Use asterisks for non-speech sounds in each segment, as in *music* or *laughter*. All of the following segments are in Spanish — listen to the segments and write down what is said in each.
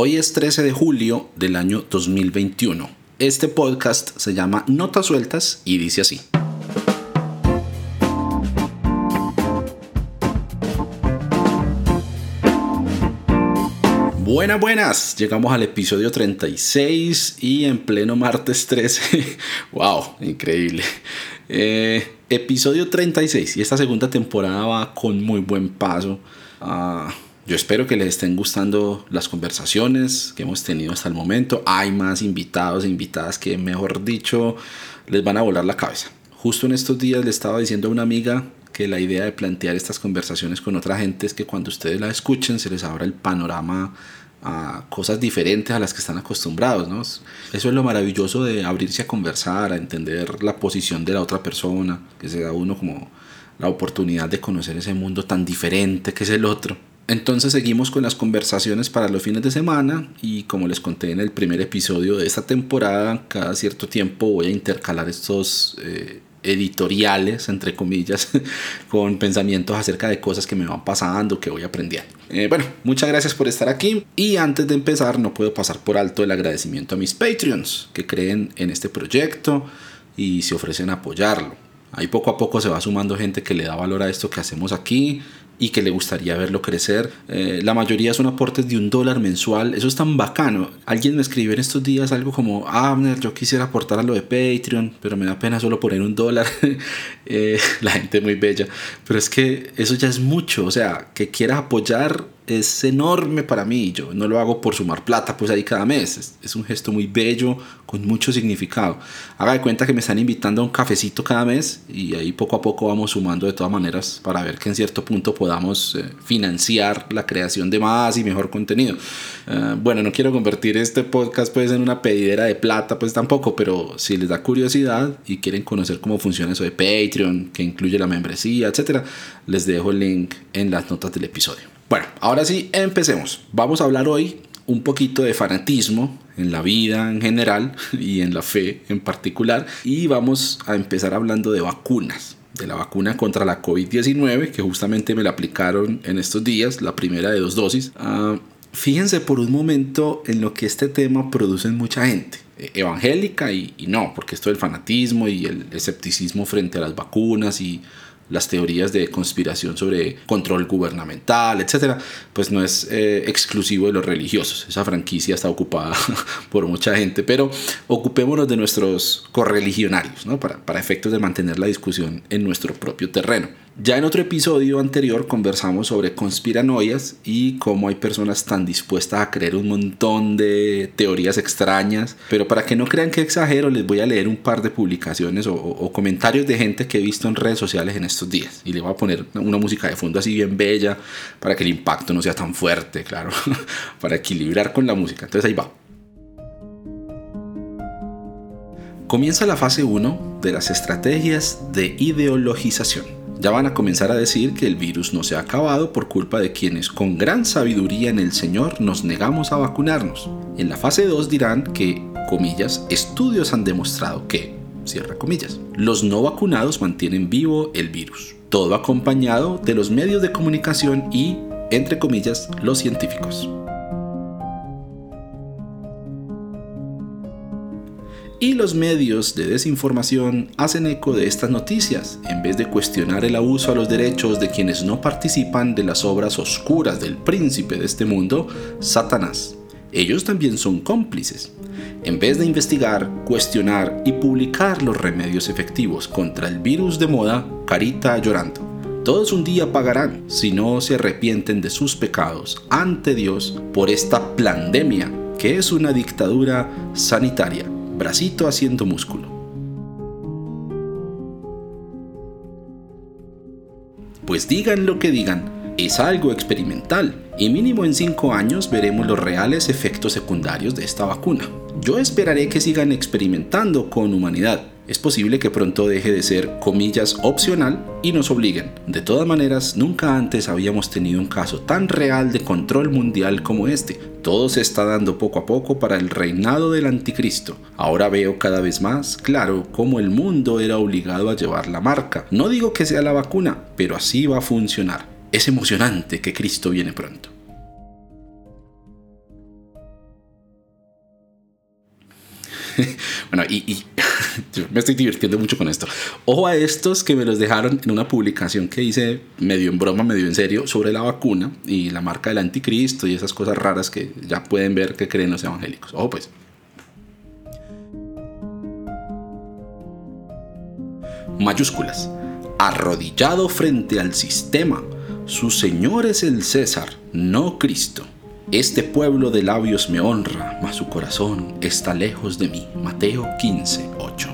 Hoy es 13 de julio del año 2021. Este podcast se llama Notas Sueltas y dice así. Buenas, buenas. Llegamos al episodio 36 y en pleno martes 13. *laughs* ¡Wow! Increíble. Eh, episodio 36 y esta segunda temporada va con muy buen paso. Ah, yo espero que les estén gustando las conversaciones que hemos tenido hasta el momento. Hay más invitados e invitadas que, mejor dicho, les van a volar la cabeza. Justo en estos días le estaba diciendo a una amiga que la idea de plantear estas conversaciones con otra gente es que cuando ustedes la escuchen se les abra el panorama a cosas diferentes a las que están acostumbrados, ¿no? Eso es lo maravilloso de abrirse a conversar, a entender la posición de la otra persona, que se da uno como la oportunidad de conocer ese mundo tan diferente que es el otro. Entonces seguimos con las conversaciones para los fines de semana y como les conté en el primer episodio de esta temporada, cada cierto tiempo voy a intercalar estos eh, editoriales, entre comillas, *laughs* con pensamientos acerca de cosas que me van pasando, que voy aprendiendo. Eh, bueno, muchas gracias por estar aquí y antes de empezar no puedo pasar por alto el agradecimiento a mis Patreons que creen en este proyecto y se ofrecen a apoyarlo. Ahí poco a poco se va sumando gente que le da valor a esto que hacemos aquí y que le gustaría verlo crecer. Eh, la mayoría son aportes de un dólar mensual. Eso es tan bacano. Alguien me escribió en estos días algo como, ah, yo quisiera aportar a lo de Patreon, pero me da pena solo poner un dólar. *laughs* Eh, la gente muy bella. Pero es que eso ya es mucho. O sea, que quieras apoyar es enorme para mí. Yo no lo hago por sumar plata, pues ahí cada mes. Es, un gesto muy bello, con mucho significado. Haga de cuenta que me están invitando a un cafecito cada mes y ahí poco a poco vamos sumando de todas maneras para ver que en cierto punto podamos eh, financiar la creación de más y mejor contenido. Eh, bueno, no quiero convertir este podcast pues en una pedidera de plata, pues tampoco, pero si les da curiosidad y quieren conocer cómo funciona eso de Patreon, que incluye la membresía, etcétera, les dejo el link en las notas del episodio. Bueno, ahora sí, empecemos. Vamos a hablar hoy un poquito de fanatismo en la vida en general *laughs* y en la fe en particular. Y vamos a empezar hablando de vacunas. De la vacuna contra la COVID-19, que justamente me la aplicaron en estos días, la primera de dos dosis. Ah, fíjense por un momento en lo que este tema produce en mucha gente eh, evangélica y, y, no, porque esto del fanatismo y el escepticismo frente a las vacunas y las teorías de conspiración sobre control gubernamental, etcétera, pues no es eh, exclusivo de los religiosos. Esa franquicia está ocupada *laughs* por mucha gente, pero ocupémonos de nuestros correligionarios, ¿no? para, para efectos de mantener la discusión en nuestro propio terreno. Ya en otro episodio anterior conversamos sobre conspiranoias y cómo hay personas tan dispuestas a creer un montón de teorías extrañas. Pero para que no crean que exagero, les voy a leer un par de publicaciones o, comentarios de gente que he visto en redes sociales en estos días. Y le voy a poner una música de fondo así bien bella para que el impacto no sea tan fuerte, claro, *laughs* para equilibrar con la música. Entonces ahí va. Comienza la fase 1 de las estrategias de ideologización. Ya van a comenzar a decir que el virus no se ha acabado por culpa de quienes con gran sabiduría en el Señor nos negamos a vacunarnos. En la fase 2 dirán que, comillas, estudios han demostrado que, cierra comillas, los no vacunados mantienen vivo el virus. Todo acompañado de los medios de comunicación y, entre comillas, los científicos. Y los medios de desinformación hacen eco de estas noticias, en vez de cuestionar el abuso a los derechos de quienes no participan de las obras oscuras del príncipe de este mundo, Satanás. Ellos también son cómplices. En vez de investigar, cuestionar y publicar los remedios efectivos contra el virus de moda, carita llorando. Todos un día pagarán si no se arrepienten de sus pecados ante Dios por esta pandemia que es una dictadura sanitaria bracito haciendo músculo. Pues digan lo que digan, es algo experimental y mínimo en 5 años veremos los reales efectos secundarios de esta vacuna. Yo esperaré que sigan experimentando con humanidad. Es posible que pronto deje de ser, comillas, opcional y nos obliguen. De todas maneras, nunca antes habíamos tenido un caso tan real de control mundial como este. Todo se está dando poco a poco para el reinado del anticristo. Ahora veo cada vez más claro cómo el mundo era obligado a llevar la marca. No digo que sea la vacuna, pero así va a funcionar. Es emocionante que Cristo viene pronto. *laughs* bueno, y, me estoy divirtiendo mucho con esto. Ojo a estos que me los dejaron en una publicación que hice medio en broma, medio en serio, sobre la vacuna y la marca del anticristo y esas cosas raras que ya pueden ver que creen los evangélicos. Ojo pues. Mayúsculas. Arrodillado frente al sistema. Su Señor es el César, no Cristo. Este pueblo de labios me honra, mas su corazón está lejos de mí. Mateo 15, 8.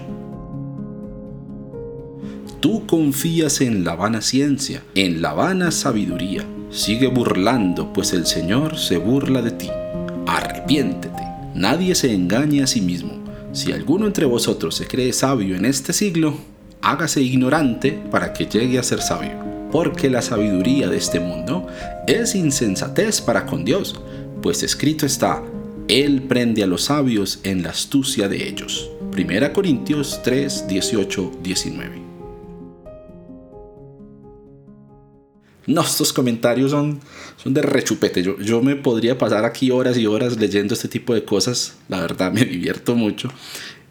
Tú confías en la vana ciencia, en la vana sabiduría. Sigue burlando, pues el Señor se burla de ti. Arrepiéntete. Nadie se engañe a sí mismo. Si alguno entre vosotros se cree sabio en este siglo, hágase ignorante para que llegue a ser sabio porque la sabiduría de este mundo es insensatez para con Dios, pues escrito está, Él prende a los sabios en la astucia de ellos. 1 Corintios 3, 18, 19. No, estos comentarios son, son de rechupete. Yo, yo me podría pasar aquí horas y horas leyendo este tipo de cosas. La verdad me divierto mucho.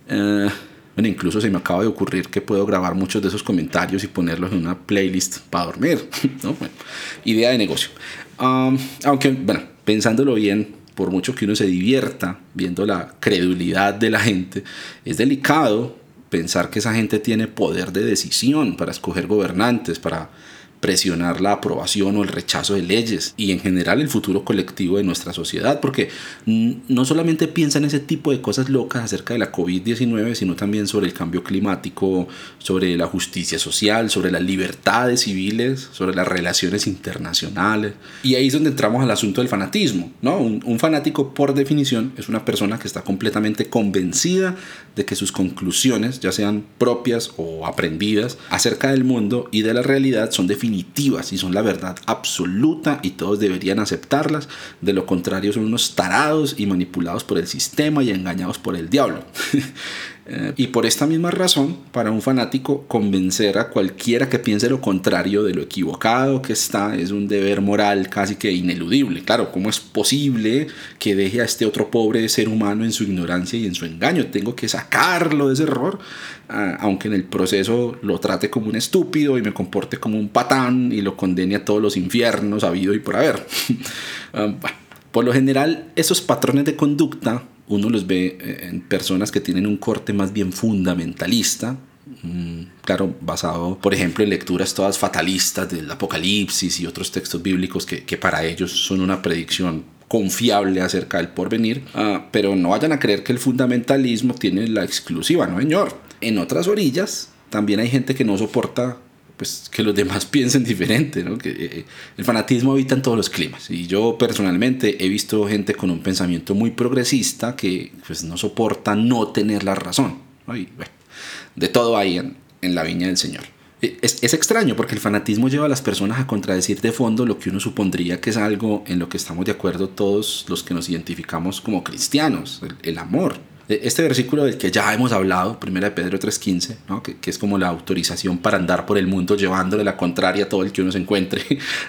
Eh, bueno, incluso se me acaba de ocurrir que puedo grabar muchos de esos comentarios y ponerlos en una playlist para dormir. *laughs* ¿no? idea de negocio. aunque, bueno, pensándolo bien, por mucho que uno se divierta viendo la credulidad de la gente, es delicado pensar que esa gente tiene poder de decisión para escoger gobernantes, para presionar la aprobación o el rechazo de leyes y en general el futuro colectivo de nuestra sociedad, porque no solamente piensa en ese tipo de cosas locas acerca de la COVID-19, sino también sobre el cambio climático, sobre la justicia social, sobre las libertades civiles, sobre las relaciones internacionales. Y ahí es donde entramos al asunto del fanatismo. ¿no? Un, un fanático, por definición, es una persona que está completamente convencida de que sus conclusiones, ya sean propias o aprendidas, acerca del mundo y de la realidad son definidas y son la verdad absoluta y todos deberían aceptarlas. De lo contrario son unos tarados y manipulados por el sistema y engañados por el diablo. *laughs* Eh, y por esta misma razón, para un fanático, convencer a cualquiera que piense lo contrario de lo equivocado que está es un deber moral casi que ineludible. Claro, ¿cómo es posible que deje a este otro pobre ser humano en su ignorancia y en su engaño? Tengo que sacarlo de ese error, ah, aunque en el proceso lo trate como un estúpido y me comporte como un patán y lo condene a todos los infiernos habido y por haber. *laughs* Ah, por lo general, esos patrones de conducta uno los ve eh, en personas que tienen un corte más bien fundamentalista, mm, claro, basado, por ejemplo, en lecturas todas fatalistas del Apocalipsis y otros textos bíblicos que, que para ellos son una predicción confiable acerca del porvenir, ah, pero no vayan a creer que el fundamentalismo tiene la exclusiva, no señor. En otras orillas también hay gente que no soporta pues que los demás *laughs* piensen diferente, ¿no? que eh, el fanatismo habita en todos los climas y yo personalmente he visto gente con un pensamiento muy progresista que pues no soporta no tener la razón, de todo hay en, en, la viña del Señor. E, es, es, extraño porque el fanatismo lleva a las personas a contradecir de fondo lo que uno supondría que es algo en lo que estamos de acuerdo todos los que nos identificamos como cristianos, el, el amor, este versículo del que ya hemos hablado, 1 de Pedro 3.15, ¿no? que, que, es como la autorización para andar por el mundo llevándole la contraria a todo el que uno se encuentre.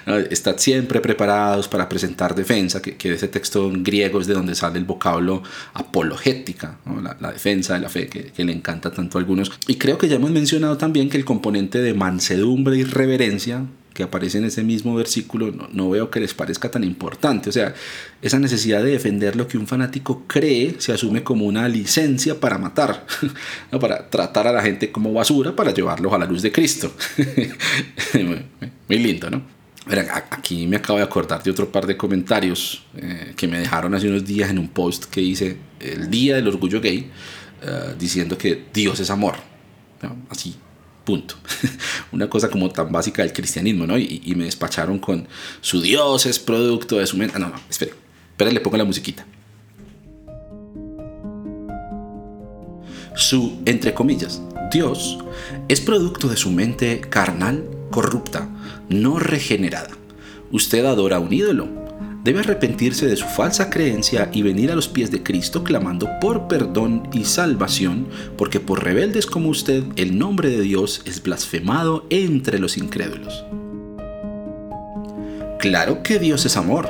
*laughs* Estad siempre preparados para presentar defensa, que, que ese texto en griego es de donde sale el vocablo apologética, la, la, defensa de la fe, que, que, le encanta tanto a algunos. Y creo que ya hemos mencionado también que el componente de mansedumbre y reverencia que aparece en ese mismo versículo, no, veo que les parezca tan importante. O sea, esa necesidad de defender lo que un fanático cree se asume como una licencia para matar, *laughs* para tratar a la gente como basura, para llevarlos a la luz de Cristo. *laughs* Muy lindo, ¿no? aquí me acabo de acordar de otro par de comentarios eh, que me dejaron hace unos días en un post que hice el día del orgullo gay, eh, diciendo que Dios es amor. Así, Punto. *laughs* Una cosa como tan básica del cristianismo, ¿no? Y, me despacharon con su Dios es producto de su mente. Ah, no, no, espere. Espera, le pongo la musiquita. Su, entre comillas, Dios es producto de su mente carnal, corrupta, no regenerada. Usted adora un ídolo, debe arrepentirse de su falsa creencia y venir a los pies de Cristo clamando por perdón y salvación, porque por rebeldes como usted el nombre de Dios es blasfemado entre los incrédulos. Claro que Dios es amor,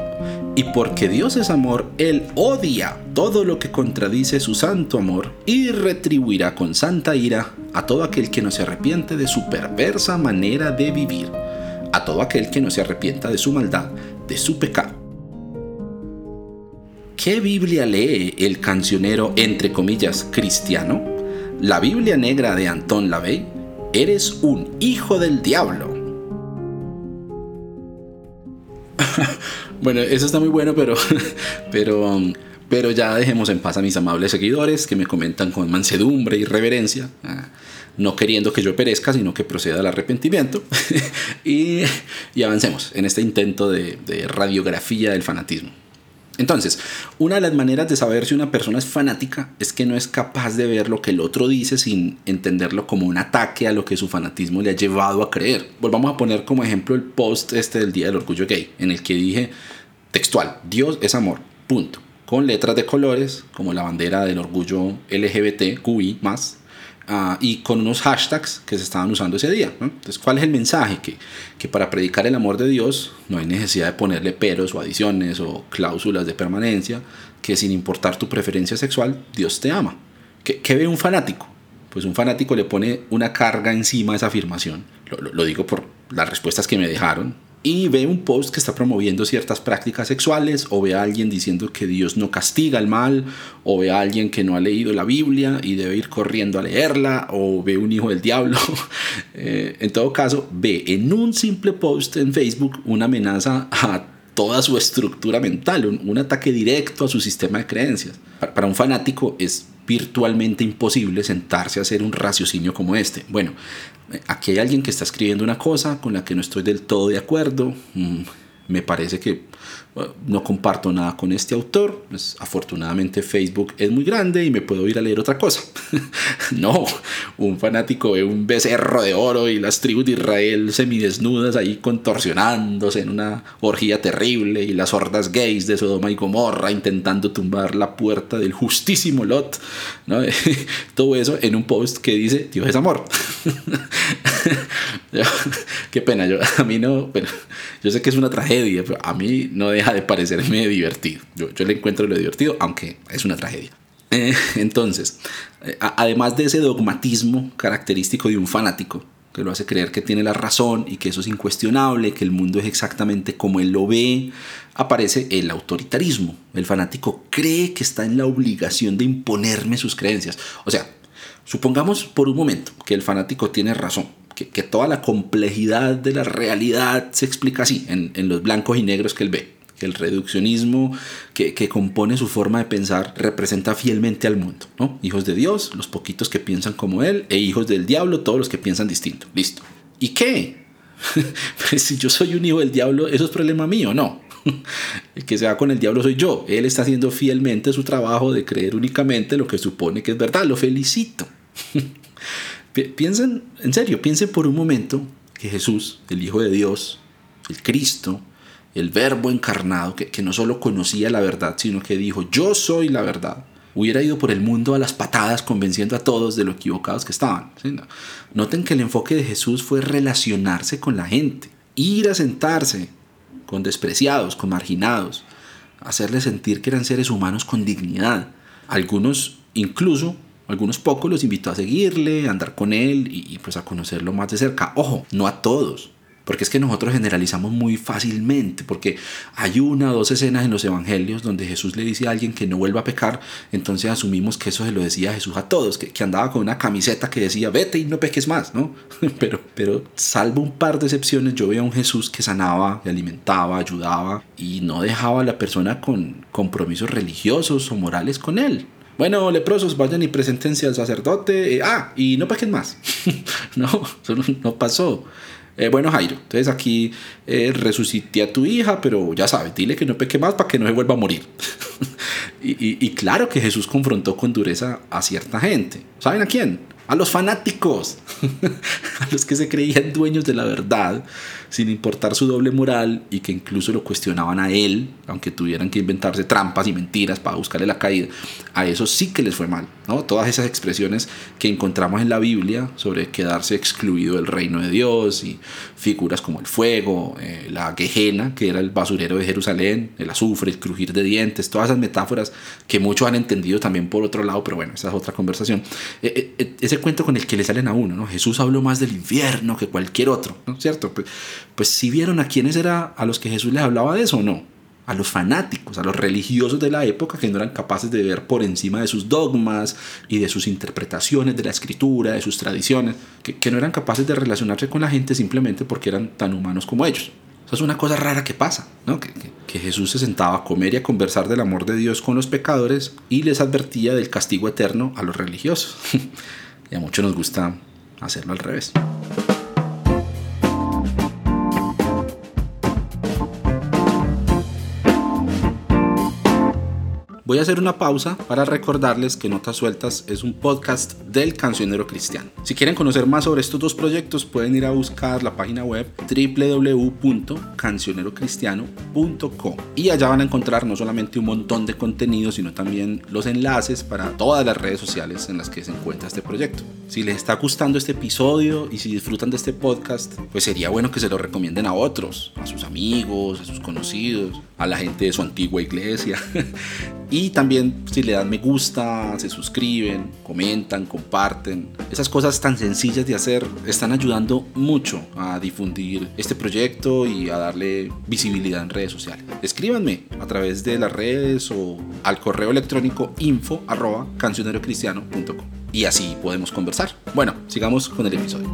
Y porque Dios es amor, Él odia todo lo que contradice su santo amor y retribuirá con santa ira a todo aquel que no se arrepiente de su perversa manera de vivir, a todo aquel que no se arrepienta de su maldad, de su pecado. ¿Qué Biblia lee el cancionero entre comillas cristiano? La Biblia negra de Anton LaVey. Eres un hijo del diablo. *laughs* bueno, eso está muy bueno, pero, *laughs* pero, pero ya dejemos en paz a mis amables seguidores que me comentan con mansedumbre y reverencia, ah, no queriendo que yo perezca, sino que proceda al arrepentimiento. *laughs* y, avancemos en este intento de radiografía del fanatismo. Entonces, una de las maneras de saber si una persona es fanática es que no es capaz de ver lo que el otro dice sin entenderlo como un ataque a lo que su fanatismo le ha llevado a creer. Volvamos a poner como ejemplo el post este del Día del Orgullo Gay, en el que dije textual, Dios es amor, punto. Con letras de colores, como la bandera del orgullo LGBT, QI más, Ah, y con unos hashtags que se estaban usando ese día. Entonces, ¿cuál es el mensaje? Que, que para predicar el amor de Dios no hay necesidad de ponerle peros o adiciones o cláusulas de permanencia, que sin importar tu preferencia sexual, Dios te ama. ¿Qué, qué ve un fanático? Pues un fanático le pone una carga encima a esa afirmación. Lo, lo digo por las respuestas que me dejaron y ve un post que está promoviendo ciertas prácticas sexuales, o ve a alguien diciendo que Dios no castiga el mal, o ve a alguien que no ha leído la Biblia y debe ir corriendo a leerla, o ve un hijo del diablo. *laughs* Eh, en todo caso, ve en un simple post en Facebook una amenaza a toda su estructura mental, un, ataque directo a su sistema de creencias. Para, un fanático es virtualmente imposible sentarse a hacer un raciocinio como este. Bueno, aquí hay alguien que está escribiendo una cosa con la que no estoy del todo de acuerdo. Mm, me parece que no comparto nada con este autor. Pues, afortunadamente Facebook es muy grande y me puedo ir a leer otra cosa. *laughs* no, un fanático ve un becerro de oro y las tribus de Israel semidesnudas ahí contorsionándose en una orgía terrible y las hordas gays de Sodoma y Gomorra intentando tumbar la puerta del justísimo Lot. ¿no? *laughs* Todo eso en un post que dice Dios es amor. *laughs* Qué pena, yo, a mí no, pero yo sé que es una tragedia, pero a mí no deja de parecerme divertido. Yo, yo le encuentro lo divertido, aunque es una tragedia. Eh, entonces, eh, además de ese dogmatismo característico de un fanático, que lo hace creer que tiene la razón y que eso es incuestionable, que el mundo es exactamente como él lo ve, aparece el autoritarismo. El fanático cree que está en la obligación de imponerme sus creencias. O sea, supongamos por un momento que el fanático tiene razón que, toda la complejidad de la realidad se explica así, en, los blancos y negros que él ve. Que el reduccionismo que, compone su forma de pensar representa fielmente al mundo. ¿no? Hijos de Dios, los poquitos que piensan como él, e hijos del diablo, todos los que piensan distinto. Listo. ¿Y qué? *laughs* pues si yo soy un hijo del diablo, eso es problema mío, no. *laughs* El que se va con el diablo soy yo. Él está haciendo fielmente su trabajo de creer únicamente lo que supone que es verdad. Lo felicito. *laughs* Piensen, en serio, piensen por un momento que Jesús, el Hijo de Dios, el Cristo, el Verbo encarnado, que, no solo conocía la verdad, sino que dijo, yo soy la verdad, hubiera ido por el mundo a las patadas convenciendo a todos de lo equivocados que estaban. Noten que el enfoque de Jesús fue relacionarse con la gente, ir a sentarse con despreciados, con marginados, hacerles sentir que eran seres humanos con dignidad. Algunos incluso algunos pocos los invitó a seguirle, a andar con él y, pues a conocerlo más de cerca. Ojo, no a todos. Porque es que nosotros generalizamos muy fácilmente, porque hay una o dos escenas en los evangelios donde Jesús le dice a alguien que no vuelva a pecar, entonces asumimos que eso se lo decía Jesús a todos, que, que andaba con una camiseta que decía, vete y no peques más, ¿no? *laughs* Pero, pero salvo un par de excepciones, yo veo a un Jesús que sanaba, que alimentaba, ayudaba y no dejaba a la persona con compromisos religiosos o morales con él. Bueno, leprosos, vayan y presentense al sacerdote. Eh, ah, y no pequen más. *laughs* no, eso no pasó. Eh, bueno, Jairo, entonces aquí eh, resucité a tu hija, pero ya sabes, dile que no peque más para que no se vuelva a morir. *laughs* y, y, claro que Jesús confrontó con dureza a cierta gente. ¿Saben a quién? A los fanáticos, *laughs* a los que se creían dueños de la verdad, sin importar su doble moral y que incluso lo cuestionaban a él, aunque tuvieran que inventarse trampas y mentiras para buscarle la caída, a eso sí que les fue mal. ¿no? Todas esas expresiones que encontramos en la Biblia sobre quedarse excluido del reino de Dios y figuras como el fuego, eh, la quejena, que era el basurero de Jerusalén, el azufre, el crujir de dientes, todas esas metáforas que muchos han entendido también por otro lado, pero bueno, esa es otra conversación. Eh, eh, ese cuento con el que le salen a uno, ¿no? Jesús habló más del infierno que cualquier otro, ¿no? ¿Cierto? Pues, pues si vieron a quiénes era a los que Jesús les hablaba de eso no. A los fanáticos, a los religiosos de la época que no eran capaces de ver por encima de sus dogmas y de sus interpretaciones de la escritura, de sus tradiciones, que, que no eran capaces de relacionarse con la gente simplemente porque eran tan humanos como ellos. Eso es una cosa rara que pasa, ¿no? Que, que, que, Jesús se sentaba a comer y a conversar del amor de Dios con los pecadores y les advertía del castigo eterno a los religiosos. *laughs* y a muchos nos gusta hacerlo al revés. Voy a hacer una pausa para recordarles que Notas Sueltas es un podcast del cancionero cristiano. Si quieren conocer más sobre estos dos proyectos pueden ir a buscar la página web www.cancionerocristiano.com y allá van a encontrar no solamente un montón de contenido sino también los enlaces para todas las redes sociales en las que se encuentra este proyecto. Si les está gustando este episodio y si disfrutan de este podcast, pues sería bueno que se lo recomienden a otros, a sus amigos, a sus conocidos, a la gente de su antigua iglesia. *laughs* Y también si le dan me gusta, se suscriben, comentan, comparten. Esas cosas tan sencillas de hacer están ayudando mucho a difundir este proyecto y a darle visibilidad en redes sociales. Escríbanme a través de las redes o al correo electrónico info y así podemos conversar. Bueno, sigamos con el episodio.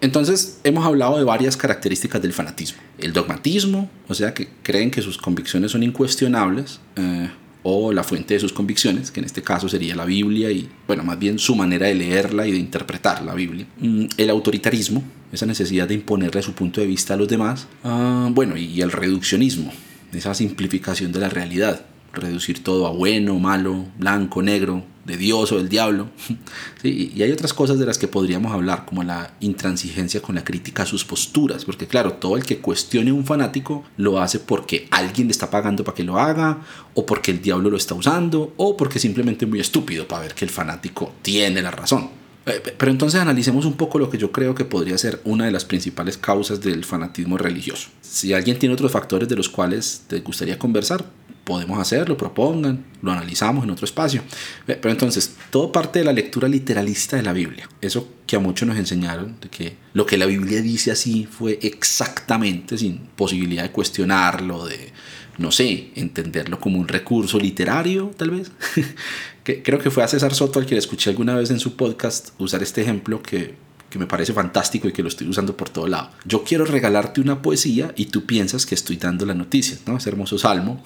Entonces hemos hablado de varias características del fanatismo. El dogmatismo, o sea, que creen que sus convicciones son incuestionables, eh, o la fuente de sus convicciones, que en este caso sería la Biblia y, bueno, más bien su manera de leerla y de interpretar la Biblia. Mm, el autoritarismo, esa necesidad de imponerle su punto de vista a los demás. Ah, bueno, y el reduccionismo, esa simplificación de la realidad reducir todo a bueno, malo, blanco, negro, de Dios o del diablo. *laughs* Sí, y hay otras cosas de las que podríamos hablar, como la intransigencia con la crítica a sus posturas, porque claro, todo el que cuestione a un fanático lo hace porque alguien le está pagando para que lo haga, o porque el diablo lo está usando, o porque simplemente es muy estúpido para ver que el fanático tiene la razón. Pero entonces analicemos un poco lo que yo creo que podría ser una de las principales causas del fanatismo religioso. Si alguien tiene otros factores de los cuales te gustaría conversar, podemos hacerlo, propongan, lo analizamos en otro espacio. Pero entonces, todo parte de la lectura literalista de la Biblia. Eso que a muchos nos enseñaron, de que lo que la Biblia dice así fue exactamente, sin posibilidad de cuestionarlo, de, no sé, entenderlo como un recurso literario, tal vez. *laughs* que, creo que fue a César Soto al que le escuché alguna vez en su podcast usar este ejemplo que que me parece fantástico y que lo estoy usando por todo lado. Yo quiero regalarte una poesía y tú piensas que estoy dando la noticia, ¿no? Ese hermoso salmo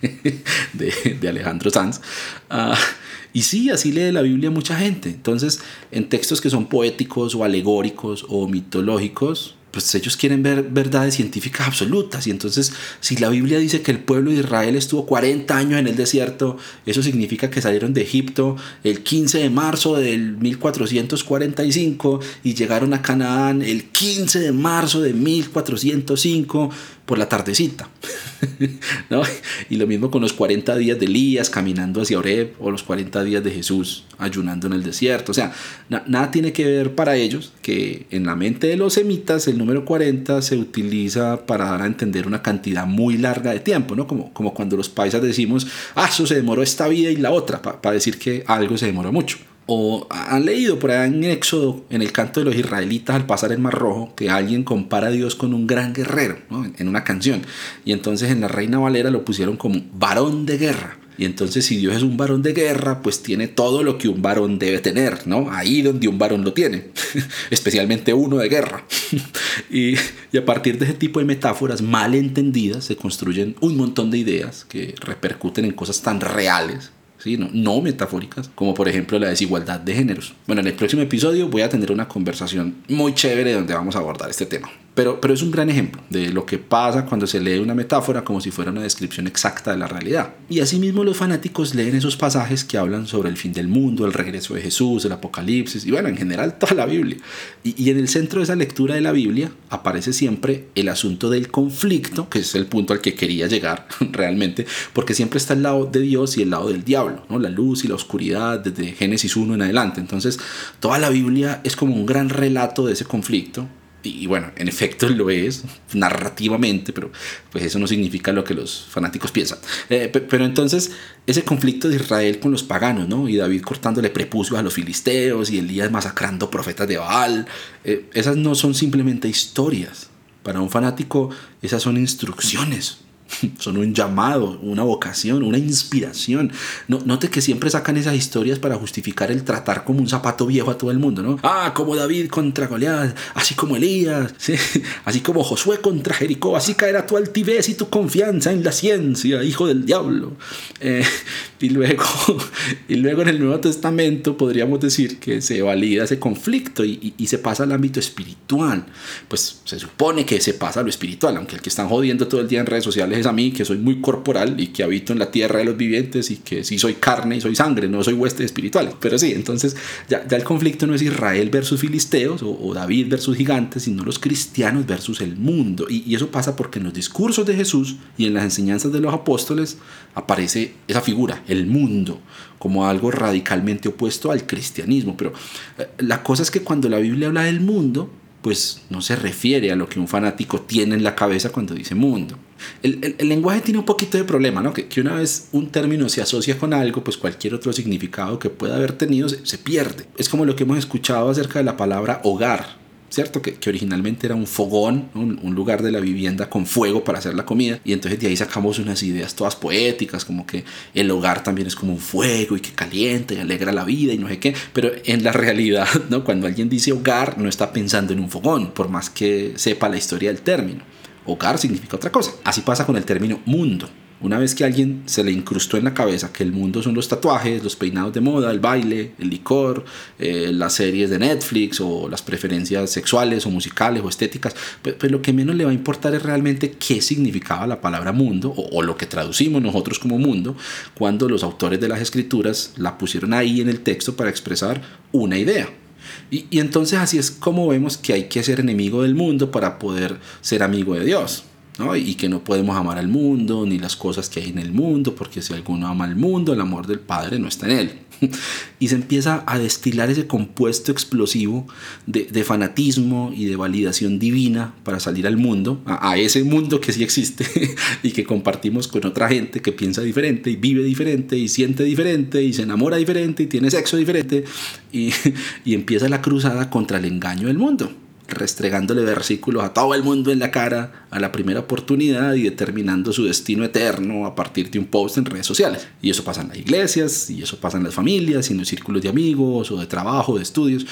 *laughs* de, de, Alejandro Sanz. Uh, y sí, así lee la Biblia mucha gente. Entonces, en textos que son poéticos o alegóricos o mitológicos, pues ellos quieren ver verdades científicas absolutas. Y entonces, si la Biblia dice que el pueblo de Israel estuvo 40 años en el desierto, eso significa que salieron de Egipto el 15 de marzo del 1445 y llegaron a Canaán el 15 de marzo de 1405 por la tardecita. *laughs* ¿no? Y lo mismo con los 40 días de Elías caminando hacia Oreb o los 40 días de Jesús ayunando en el desierto. O sea, nada tiene que ver para ellos que en la mente de los semitas el número 40 se utiliza para dar a entender una cantidad muy larga de tiempo, ¿no? Como, como cuando los paisas decimos, ah, eso se demoró esta vida y la otra, para decir que algo se demoró mucho o han leído por ahí en Éxodo, en el canto de los israelitas al pasar el Mar Rojo, que alguien compara a Dios con un gran guerrero, ¿no? en una canción. Y entonces en la Reina Valera lo pusieron como varón de guerra. Y entonces si Dios es un varón de guerra, pues tiene todo lo que un varón debe tener, ¿no? Ahí donde un varón lo tiene, *laughs* especialmente uno de guerra. *laughs* y, y a partir de ese tipo de metáforas mal entendidas se construyen un montón de ideas que repercuten en cosas tan reales ¿sí? no, no, metafóricas, como por ejemplo la desigualdad de géneros. Bueno, en el próximo episodio voy a tener una conversación muy chévere donde vamos a abordar este tema. Pero, pero es un gran ejemplo de lo que pasa cuando se lee una metáfora como si fuera una descripción exacta de la realidad. Y asimismo los fanáticos leen esos pasajes que hablan sobre el fin del mundo, el regreso de Jesús, el apocalipsis y bueno, en general toda la Biblia. Y, y en el centro de esa lectura de la Biblia aparece siempre el asunto del conflicto, que es el punto al que quería llegar *laughs* realmente, porque siempre está el lado de Dios y el lado del diablo, ¿no? la luz y la oscuridad desde Génesis 1 en adelante. Entonces, toda la Biblia es como un gran relato de ese conflicto y bueno, en efecto lo es narrativamente, pero pues eso no significa lo que los fanáticos piensan. Eh, pero entonces ese conflicto de Israel con los paganos, ¿no? Y David cortándole prepucios a los filisteos y Elías masacrando profetas de Baal, eh, esas no son simplemente historias. Para un fanático esas son instrucciones, *laughs* son un llamado, una vocación, una inspiración. No, note que siempre sacan esas historias para justificar el tratar como un zapato viejo a todo el mundo, ¿no? Ah, como David contra Goliat, así como Elías, *laughs* así como Josué contra Jericó, así caerá tu altivez y tu confianza en la ciencia, hijo del diablo. Eh, y, luego, *laughs* y luego en el Nuevo Testamento podríamos decir que se valida ese conflicto y, y, se pasa al ámbito espiritual. Pues se supone que se pasa a lo espiritual, aunque el que están jodiendo todo el día en redes sociales es a mí, que soy muy corporal y que habito en la tierra de los vivientes y que sí soy carne y soy sangre, no soy hueste espiritual. Pero sí, entonces ya, el conflicto no es Israel versus filisteos o, David versus gigantes, sino los cristianos versus el mundo. Y, y eso pasa porque en los discursos de Jesús y en las enseñanzas de los apóstoles aparece esa figura, el mundo, como algo radicalmente opuesto al cristianismo. Pero eh, la cosa es que cuando la Biblia habla del mundo, pues no se refiere a lo que un fanático tiene en la cabeza cuando dice mundo. El, lenguaje tiene un poquito de problema, ¿no? Que, que, una vez un término se asocia con algo, pues cualquier otro significado que pueda haber tenido se, pierde. Es como lo que hemos escuchado acerca de la palabra hogar. ¿cierto? Que, originalmente era un fogón, un, un, lugar de la vivienda con fuego para hacer la comida. Y entonces de ahí sacamos unas ideas todas poéticas, como que el hogar también es como un fuego y que calienta y alegra la vida y no sé qué. Pero en la realidad, ¿no? Cuando alguien dice hogar, no está pensando en un fogón, por más que sepa la historia del término. Hogar significa otra cosa. Así pasa con el término mundo. Una vez que alguien se le incrustó en la cabeza que el mundo son los tatuajes, los peinados de moda, el baile, el licor, eh, las series de Netflix o las preferencias sexuales o musicales o estéticas, pues, pues, lo que menos le va a importar es realmente qué significaba la palabra mundo o, lo que traducimos nosotros como mundo cuando los autores de las escrituras la pusieron ahí en el texto para expresar una idea. Y, y entonces así es como vemos que hay que ser enemigo del mundo para poder ser amigo de Dios. ¿No? y que no podemos amar al mundo ni las cosas que hay en el mundo, porque si alguno ama al mundo, el amor del Padre no está en él. *laughs* y se empieza a destilar ese compuesto explosivo de, de fanatismo y de validación divina para salir al mundo, a, a ese mundo que sí existe *laughs* y que compartimos con otra gente que piensa diferente y vive diferente y siente diferente y se enamora diferente y tiene sexo diferente y, *laughs* y empieza la cruzada contra el engaño del mundo restregándole versículos a todo el mundo en la cara a la primera oportunidad y determinando su destino eterno a partir de un post en redes sociales. Y eso pasa en las iglesias, y eso pasa en las familias, y en los círculos de amigos, o de trabajo, de estudios.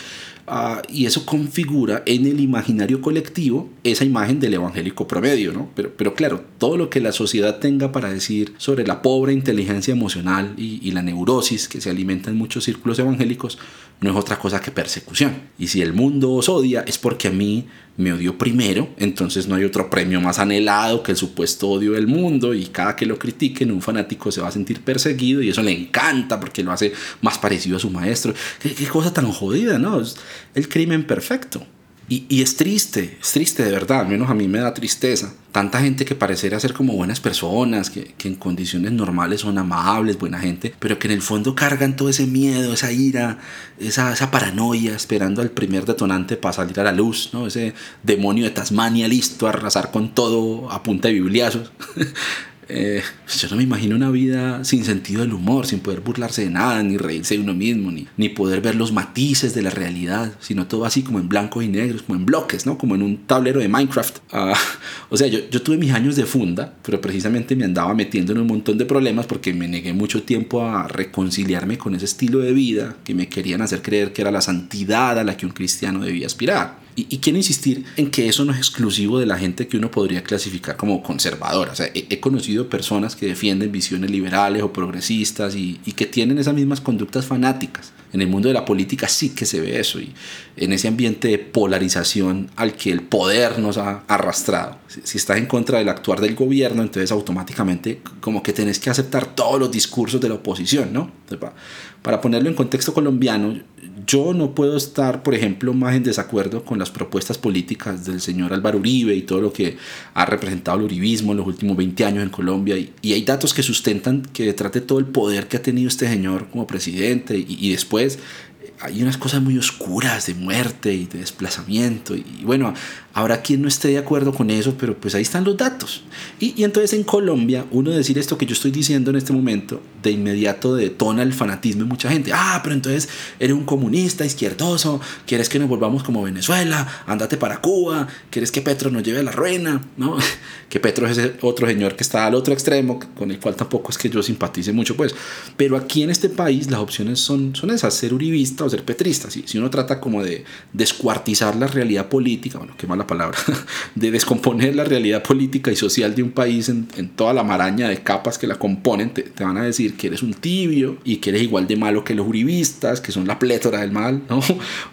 Uh, y eso configura en el imaginario colectivo esa imagen del evangélico promedio, ¿no? Pero, pero claro, todo lo que la sociedad tenga para decir sobre la pobre inteligencia emocional y, y la neurosis que se alimenta en muchos círculos evangélicos no es otra cosa que persecución. Y si el mundo os odia es porque a mí me odió primero, entonces no hay otro premio más anhelado que el supuesto odio del mundo y cada que lo critiquen un fanático se va a sentir perseguido y eso le encanta porque lo hace más parecido a su maestro. Qué, qué cosa tan jodida, ¿no? Es el crimen perfecto. Y, es triste, es triste de verdad, al menos a mí me da tristeza. Tanta gente que pareciera ser como buenas personas, que, que, en condiciones normales son amables, buena gente, pero que en el fondo cargan todo ese miedo, esa ira, esa, esa paranoia, esperando al primer detonante para salir a la luz, ¿no? Ese demonio de Tasmania listo a arrasar con todo a punta de bibliazos. *laughs* Eh, yo no me imagino una vida sin sentido del humor, sin poder burlarse de nada, ni reírse de uno mismo, ni, ni poder ver los matices de la realidad, sino todo así como en blancos y negros, como en bloques, ¿no? Como en un tablero de Minecraft. Uh, *laughs* o sea, yo, yo tuve mis años de funda, pero precisamente me andaba metiendo en un montón de problemas porque me negué mucho tiempo a reconciliarme con ese estilo de vida que me querían hacer creer que era la santidad a la que un cristiano debía aspirar. Y, quiero insistir en que eso no es exclusivo de la gente que uno podría clasificar como conservadora. O sea, he, conocido personas que defienden visiones liberales o progresistas y, que tienen esas mismas conductas fanáticas. En el mundo de la política sí que se ve eso y en ese ambiente de polarización al que el poder nos ha arrastrado. Si estás en contra del actuar del gobierno, entonces automáticamente como que tenés que aceptar todos los discursos de la oposición, ¿no? Para ponerlo en contexto colombiano, yo no puedo estar, por ejemplo, más en desacuerdo con las propuestas políticas del señor Álvaro Uribe y todo lo que ha representado el uribismo en los últimos 20 años en Colombia. Y, hay datos que sustentan que detrás de todo el poder que ha tenido este señor como presidente y, y después hay unas cosas muy oscuras de muerte y de desplazamiento. Y, bueno, habrá quien no esté de acuerdo con eso, pero pues ahí están los datos. Y, entonces en Colombia, uno decir esto que yo estoy diciendo en este momento, de inmediato detona el fanatismo en mucha gente. Ah, pero entonces eres un comunista, izquierdoso, quieres que nos volvamos como Venezuela, andate para Cuba, quieres que Petro nos lleve a la ruina, ¿no? *laughs* Que Petro es otro señor que está al otro extremo, con el cual tampoco es que yo simpatice mucho, pues. Pero aquí en este país las opciones son, son esas, ser uribista o ser petrista. Si uno trata como de descuartizar la realidad política, bueno, qué mala palabra, *laughs* de descomponer la realidad política y social de un país en, toda la maraña de capas que la componen, te, te, van a decir que eres un tibio y que eres igual de malo que los uribistas, que son la plétora del mal. *laughs*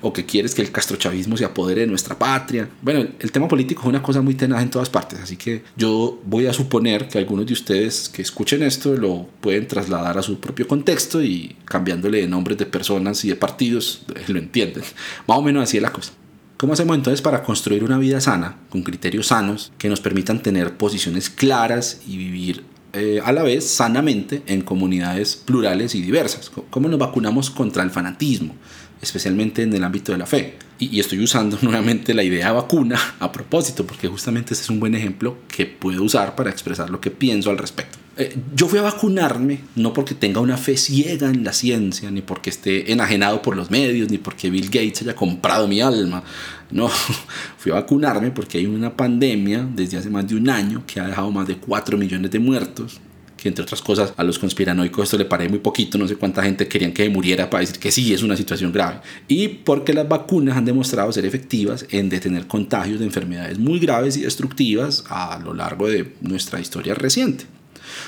O que quieres que el castrochavismo se apodere de nuestra patria. Bueno, el tema político es una cosa muy tenaz en todas partes, así que yo voy a suponer que algunos de ustedes que escuchen esto lo pueden trasladar a su propio contexto y cambiándole de nombres de personas y de partidos eh, lo entienden. *laughs* Más o menos así es la cosa. ¿Cómo hacemos entonces para construir una vida sana, con criterios sanos, que nos permitan tener posiciones claras y vivir eh, a la vez sanamente en comunidades plurales y diversas? ¿Cómo nos vacunamos contra el fanatismo, especialmente en el ámbito de la fe? Y, y estoy usando *laughs* nuevamente la idea vacuna a propósito, porque justamente este es un buen ejemplo que puedo usar para expresar lo que pienso al respecto. Eh, yo fui a vacunarme no porque tenga una fe ciega en la ciencia, ni porque esté enajenado por los medios, ni porque Bill Gates haya comprado mi alma. No, *laughs* fui a vacunarme porque hay una pandemia desde hace más de un año que ha dejado más de 4 millones de muertos. Que entre otras cosas a los conspiranoicos esto le parece muy poquito, no sé cuánta gente querían que muriera para decir que sí, es una situación grave. Y porque las vacunas han demostrado ser efectivas en detener contagios de enfermedades muy graves y destructivas a lo largo de nuestra historia reciente.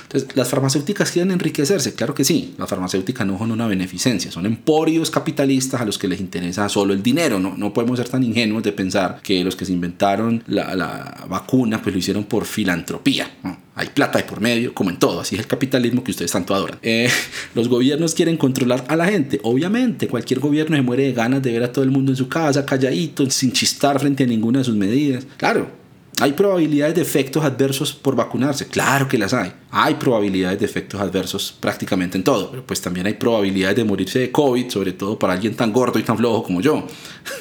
Entonces, ¿las farmacéuticas quieren enriquecerse? Claro que sí. Las farmacéuticas no son una beneficencia, son emporios capitalistas a los que les interesa solo el dinero. No, no podemos ser tan ingenuos de pensar que los que se inventaron la, la vacuna pues lo hicieron por filantropía. Hay plata de por medio, como en todo. Así es el capitalismo que ustedes tanto adoran. Eh, los gobiernos quieren controlar a la gente. Obviamente, cualquier gobierno se muere de ganas de ver a todo el mundo en su casa, calladito, sin chistar frente a ninguna de sus medidas. Claro, ¿Hay probabilidades de efectos adversos por vacunarse? Claro que las hay. Hay probabilidades de efectos adversos prácticamente en todo, pero pues también hay probabilidades de morirse de COVID, sobre todo para alguien tan gordo y tan flojo como yo.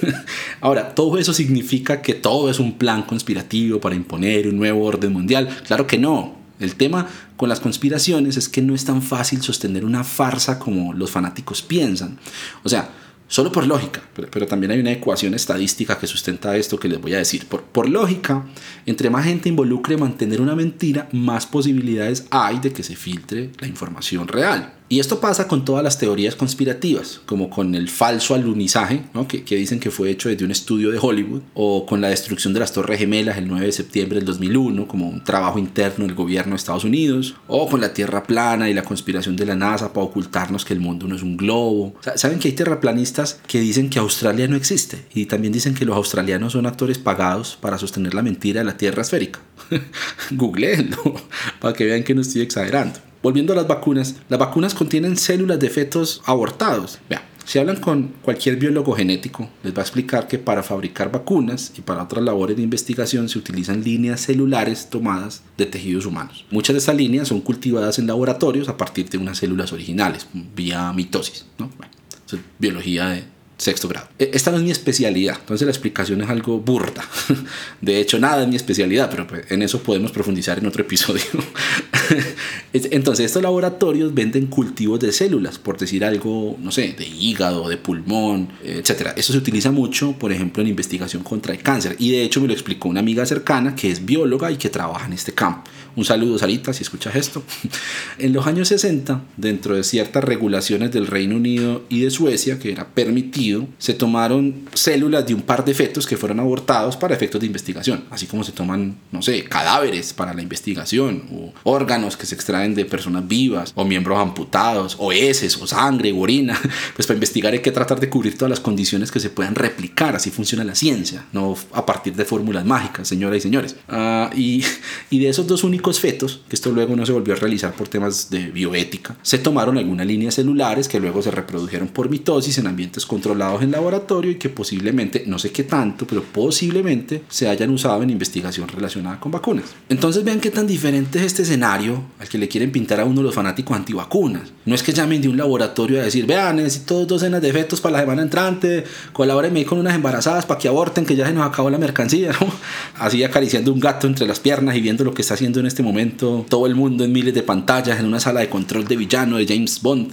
*laughs* Ahora, ¿todo eso significa que todo es un plan conspirativo para imponer un nuevo orden mundial? Claro que no. El tema con las conspiraciones es que no es tan fácil sostener una farsa como los fanáticos piensan. O sea, Solo por lógica, pero, también hay una ecuación estadística que sustenta esto que les voy a decir. Por, por lógica, entre más gente involucre mantener una mentira, más posibilidades hay de que se filtre la información real. Y esto pasa con todas las teorías conspirativas, como con el falso alunizaje, ¿no? que, que, dicen que fue hecho desde un estudio de Hollywood, o con la destrucción de las Torres Gemelas el 9 de septiembre del 2001, como un trabajo interno del gobierno de Estados Unidos, o con la Tierra plana y la conspiración de la NASA para ocultarnos que el mundo no es un globo. ¿Saben que hay terraplanistas que dicen que Australia no existe? Y también dicen que los australianos son actores pagados para sostener la mentira de la Tierra esférica. *laughs* Googleenlo, *laughs* para que vean que no estoy exagerando. Volviendo a las vacunas, las vacunas contienen células de fetos abortados. Vean, si hablan con cualquier biólogo genético, les va a explicar que para fabricar vacunas y para otras labores de investigación se utilizan líneas celulares tomadas de tejidos humanos. Muchas de estas líneas son cultivadas en laboratorios a partir de unas células originales, vía mitosis. es biología de, sexto grado. E, esta no es mi especialidad, entonces la explicación es algo burda. *laughs* De hecho, nada es mi especialidad, pero pues, en eso podemos profundizar en otro episodio. *laughs* Entonces, estos laboratorios venden cultivos de células, por decir algo, no sé, de hígado, de pulmón, etc. Eso se utiliza mucho, por ejemplo, en investigación contra el cáncer. Y de hecho me lo explicó una amiga cercana que es bióloga y que trabaja en este campo. Un saludo, Sarita, si escuchas esto. *laughs* En los años 60, dentro de ciertas regulaciones del Reino Unido y de Suecia, que era permitido se tomaron células de un par de fetos que fueron abortados para efectos de investigación, así como se toman, no sé, cadáveres para la investigación, o órganos que se extraen de personas vivas, o miembros amputados, o heces, o sangre, o orina, *laughs* pues para investigar hay que tratar de cubrir todas las condiciones que se puedan replicar, así funciona la ciencia, no a partir de fórmulas mágicas, señoras y señores. Ah, y, y de esos dos únicos fetos, que esto luego no se volvió a realizar por temas de bioética, se tomaron algunas líneas celulares que luego se reprodujeron por mitosis en ambientes controlados en laboratorio y que posiblemente, no sé qué tanto, pero posiblemente se hayan usado en investigación relacionada con vacunas. Entonces vean qué tan diferente es este escenario al que le quieren pintar a uno los fanáticos antivacunas. No es que llamen de un laboratorio a decir, vean, necesito dos docenas de fetos para la semana entrante, colabórenme con unas embarazadas para que aborten, que ya se nos acabó la mercancía, *laughs* Así acariciando un gato entre las piernas y viendo lo que está haciendo en este momento todo el mundo en miles de pantallas, en una sala de control de villano de James Bond.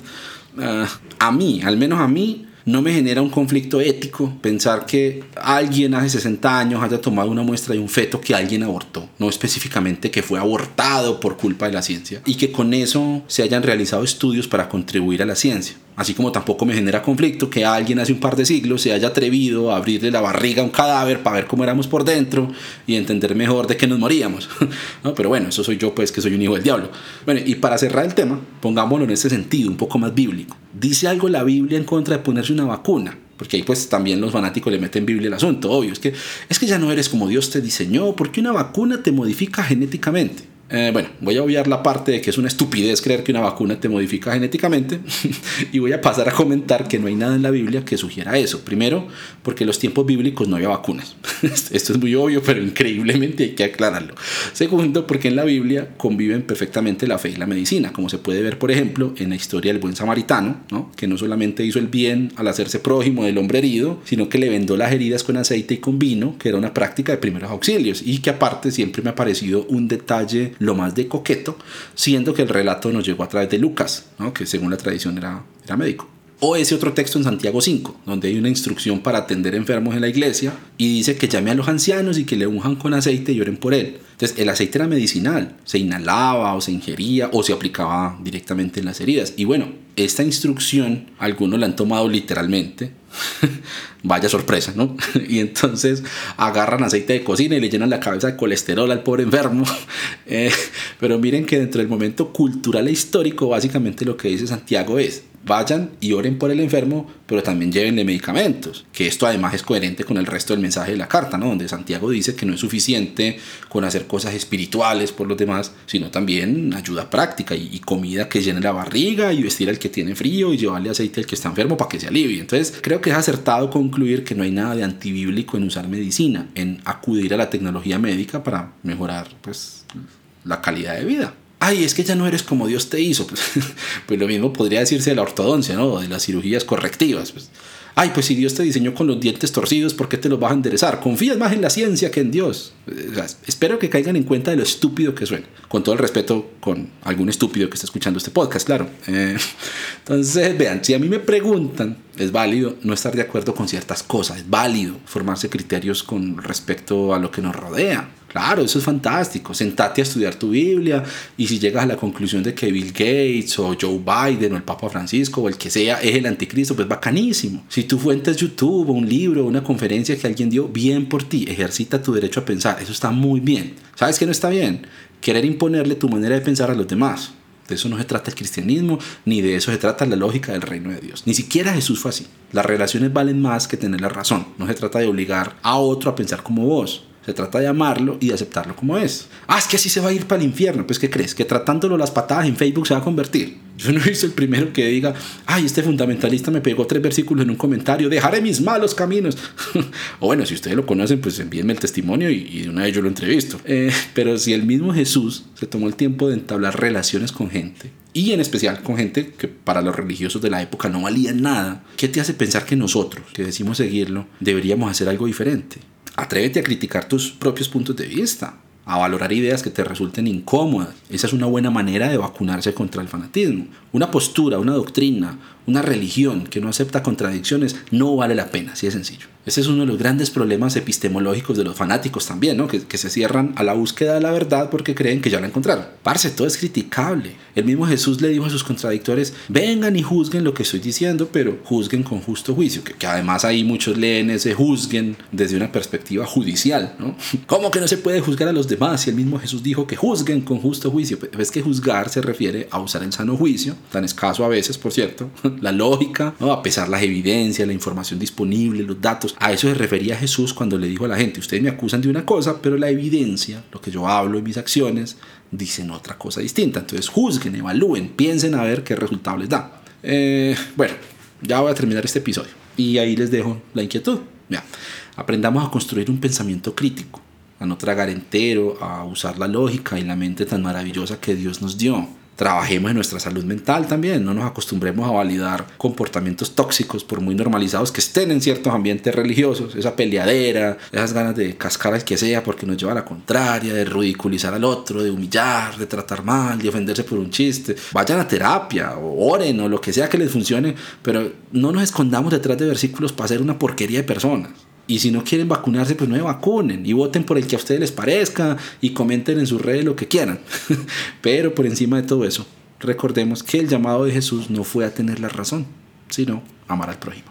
Ah, a mí, al menos a mí, no me genera un conflicto ético pensar que alguien hace 60 años haya tomado una muestra de un feto que alguien abortó, no específicamente que fue abortado por culpa de la ciencia, y que con eso se hayan realizado estudios para contribuir a la ciencia. Así como tampoco me genera conflicto que alguien hace un par de siglos se haya atrevido a abrirle la barriga a un cadáver para ver cómo éramos por dentro y entender mejor de qué nos moríamos. *laughs* ¿No? Pero bueno, eso soy yo pues que soy un hijo del diablo. Bueno, y para cerrar el tema, pongámoslo en ese sentido, un poco más bíblico. ¿Dice algo la Biblia en contra de ponerse una vacuna? porque ahí pues también los fanáticos le meten Biblia al asunto, obvio, es que, es que ya no eres como Dios te diseñó, porque una vacuna te modifica genéticamente. Eh, bueno, voy a obviar la parte de que es una estupidez creer que una vacuna te modifica genéticamente *laughs* y voy a pasar a comentar que no hay nada en la Biblia que sugiera eso. Primero, porque en los tiempos bíblicos no había vacunas. *laughs* Esto es muy obvio, pero increíblemente hay que aclararlo. Segundo, porque en la Biblia conviven perfectamente la fe y la medicina, como se puede ver, por ejemplo, en la historia del buen samaritano, ¿no? que no solamente hizo el bien al hacerse prójimo del hombre herido, sino que le vendó las heridas con aceite y con vino, que era una práctica de primeros auxilios y que aparte siempre me ha parecido un detalle lo más de coqueto, siendo que el relato nos llegó a través de Lucas, que según la tradición era, era médico. O ese otro texto en Santiago 5, donde hay una instrucción para atender enfermos en la iglesia y dice que llame a los ancianos y que le unjan con aceite y oren por él. Entonces, el aceite era medicinal, se inhalaba o se ingería o se aplicaba directamente en las heridas. Y bueno, esta instrucción algunos la han tomado literalmente. *laughs* Vaya sorpresa, ¿no? *laughs* y entonces agarran aceite de cocina y le llenan la cabeza de colesterol al pobre enfermo. *laughs* Eh, pero miren que dentro del momento cultural e histórico, básicamente lo que dice Santiago es, vayan y oren por el enfermo, pero también llévenle medicamentos, que esto además es coherente con el resto del mensaje de la carta, ¿no? donde Santiago dice que no es suficiente con hacer cosas espirituales por los demás, sino también ayuda práctica y, comida que llene la barriga y vestir al que tiene frío y llevarle aceite al que está enfermo para que se alivie. Entonces creo que es acertado concluir que no hay nada de antibíblico en usar medicina, en acudir a la tecnología médica para mejorar pues, la calidad de vida ay, es que ya no eres como Dios te hizo. *laughs* Pues, pues, lo mismo podría decirse de la ortodoncia, ¿no? De las cirugías correctivas. Pues. Ay, pues si Dios te diseñó con los dientes torcidos, ¿por qué te los vas a enderezar? Confías más en la ciencia que en Dios. espero que caigan en cuenta de lo estúpido que suena. Con todo el respeto con algún estúpido que está escuchando este podcast, claro. Eh, *laughs* entonces, vean, si a mí me preguntan, es válido no estar de acuerdo con ciertas cosas. Es válido formarse criterios con respecto a lo que nos rodea. Claro, eso es fantástico. Sentate a estudiar tu Biblia y si llegas a la conclusión de que Bill Gates o Joe Biden o el Papa Francisco o el que sea es el anticristo, pues bacanísimo. Si tu fuente es YouTube o un libro o una conferencia que alguien dio, bien por ti, ejercita tu derecho a pensar. Eso está muy bien. ¿Sabes qué no está bien? Querer imponerle tu manera de pensar a los demás. De eso no se trata el cristianismo, ni de eso se trata la lógica del reino de Dios. Ni siquiera Jesús fue así. Las relaciones valen más que tener la razón. No se trata de obligar a otro a pensar como vos. Se trata de amarlo y de aceptarlo como es. Ah, es que así se va a ir para el infierno. Pues, ¿qué crees? ¿Que tratándolo las patadas en Facebook se va a convertir? Yo no he visto el primero que diga, ay, este fundamentalista me pegó tres versículos en un comentario, dejaré mis malos caminos. *laughs* o bueno, si ustedes lo conocen, pues envíenme el testimonio y, de una vez yo lo entrevisto. Eh, pero si el mismo Jesús se tomó el tiempo de entablar relaciones con gente, y en especial con gente que para los religiosos de la época no valía nada, ¿qué te hace pensar que nosotros, que decimos seguirlo, deberíamos hacer algo diferente? Atrévete a criticar tus propios puntos de vista, a valorar ideas que te resulten incómodas. Esa es una buena manera de vacunarse contra el fanatismo. Una postura, una doctrina, una religión que no acepta contradicciones no vale la pena, así de sencillo. Ese es uno de los grandes problemas epistemológicos de los fanáticos también, ¿no? Que, que, se cierran a la búsqueda de la verdad porque creen que ya la encontraron. Parce, todo es criticable. El mismo Jesús le dijo a sus contradictores, vengan y juzguen lo que estoy diciendo, pero juzguen con justo juicio. Que, que además ahí muchos leen ese juzguen desde una perspectiva judicial, ¿no? *laughs* ¿Cómo que no se puede juzgar a los demás si el mismo Jesús dijo que juzguen con justo juicio? Pues es que juzgar se refiere a usar el sano juicio, tan escaso a veces, por cierto, *laughs* la lógica, ¿no? a pesar las evidencias, la información disponible, los datos a eso se refería Jesús cuando le dijo a la gente, ustedes me acusan de una cosa, pero la evidencia, lo que yo hablo y mis acciones, dicen otra cosa distinta. Entonces juzguen, evalúen, piensen a ver qué resultado les da. Eh, bueno, ya voy a terminar este episodio y ahí les dejo la inquietud. Ya. Aprendamos a construir un pensamiento crítico, a no tragar entero, a usar la lógica y la mente tan maravillosa que Dios nos dio trabajemos en nuestra salud mental también, no nos acostumbremos a validar comportamientos tóxicos por muy normalizados que estén en ciertos ambientes religiosos, esa peleadera, esas ganas de cascar al que sea porque nos lleva a la contraria, de ridiculizar al otro, de humillar, de tratar mal, de ofenderse por un chiste. Vayan a terapia o oren o lo que sea que les funcione, pero no nos escondamos detrás de versículos para ser una porquería de personas. Y si no quieren vacunarse, pues no se vacunen y voten por el que a ustedes les parezca y comenten en sus redes lo que quieran. *laughs* Pero por encima de todo eso, recordemos que el llamado de Jesús no fue a tener la razón, sino amar al prójimo.